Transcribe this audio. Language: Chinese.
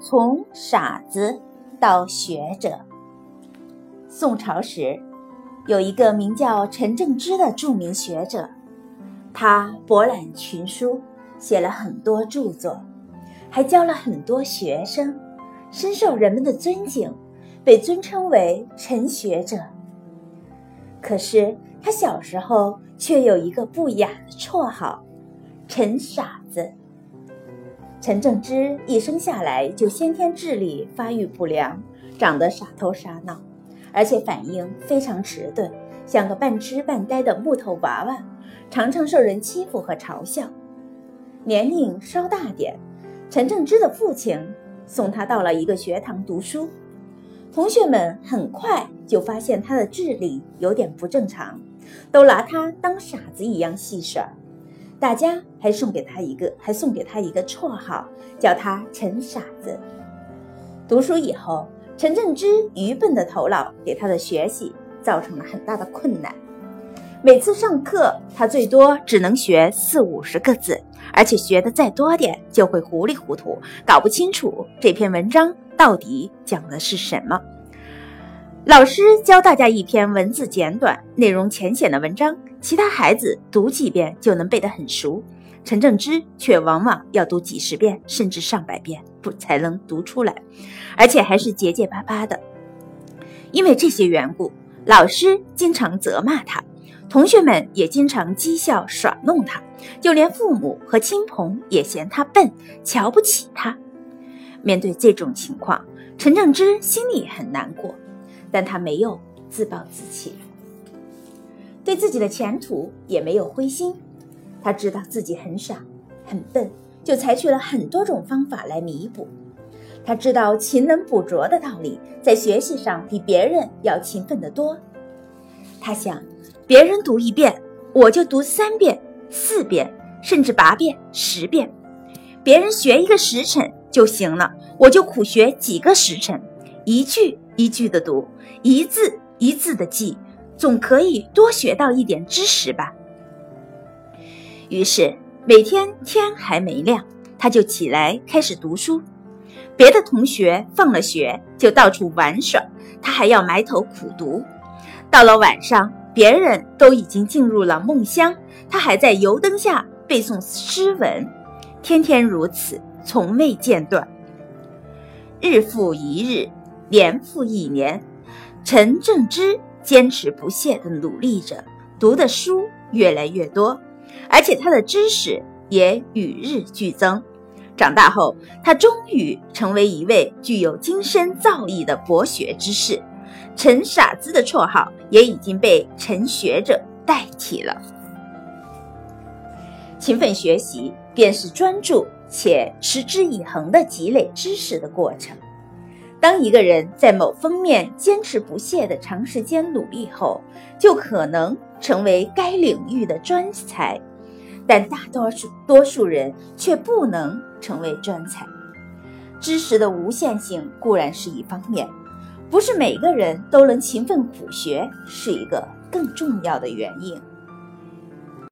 从傻子到学者。宋朝时，有一个名叫陈正之的著名学者，他博览群书，写了很多著作，还教了很多学生，深受人们的尊敬，被尊称为陈学者。可是他小时候却有一个不雅的绰号——陈傻子。陈正之一生下来就先天智力发育不良，长得傻头傻脑。而且反应非常迟钝，像个半痴半呆的木头娃娃，常常受人欺负和嘲笑。年龄稍大点，陈正之的父亲送他到了一个学堂读书，同学们很快就发现他的智力有点不正常，都拿他当傻子一样戏耍。大家还送给他一个，还送给他一个绰号，叫他陈傻子。读书以后。陈正之愚笨的头脑给他的学习造成了很大的困难。每次上课，他最多只能学四五十个字，而且学的再多点，就会糊里糊涂，搞不清楚这篇文章到底讲的是什么。老师教大家一篇文字简短、内容浅显的文章，其他孩子读几遍就能背得很熟，陈正之却往往要读几十遍，甚至上百遍。不才能读出来，而且还是结结巴巴的。因为这些缘故，老师经常责骂他，同学们也经常讥笑耍弄他，就连父母和亲朋也嫌他笨，瞧不起他。面对这种情况，陈正之心里很难过，但他没有自暴自弃，对自己的前途也没有灰心。他知道自己很傻，很笨。就采取了很多种方法来弥补。他知道勤能补拙的道理，在学习上比别人要勤奋得多。他想，别人读一遍，我就读三遍、四遍，甚至八遍、十遍；别人学一个时辰就行了，我就苦学几个时辰，一句一句的读，一字一字的记，总可以多学到一点知识吧。于是。每天天还没亮，他就起来开始读书。别的同学放了学就到处玩耍，他还要埋头苦读。到了晚上，别人都已经进入了梦乡，他还在油灯下背诵诗文。天天如此，从未间断。日复一日，年复一年，陈正之坚持不懈地努力着，读的书越来越多。而且他的知识也与日俱增。长大后，他终于成为一位具有精深造诣的博学之士。陈傻子的绰号也已经被陈学者代替了。勤奋学习便是专注且持之以恒的积累知识的过程。当一个人在某方面坚持不懈的长时间努力后，就可能成为该领域的专才。但大多数多数人却不能成为专才。知识的无限性固然是一方面，不是每个人都能勤奋苦学是一个更重要的原因。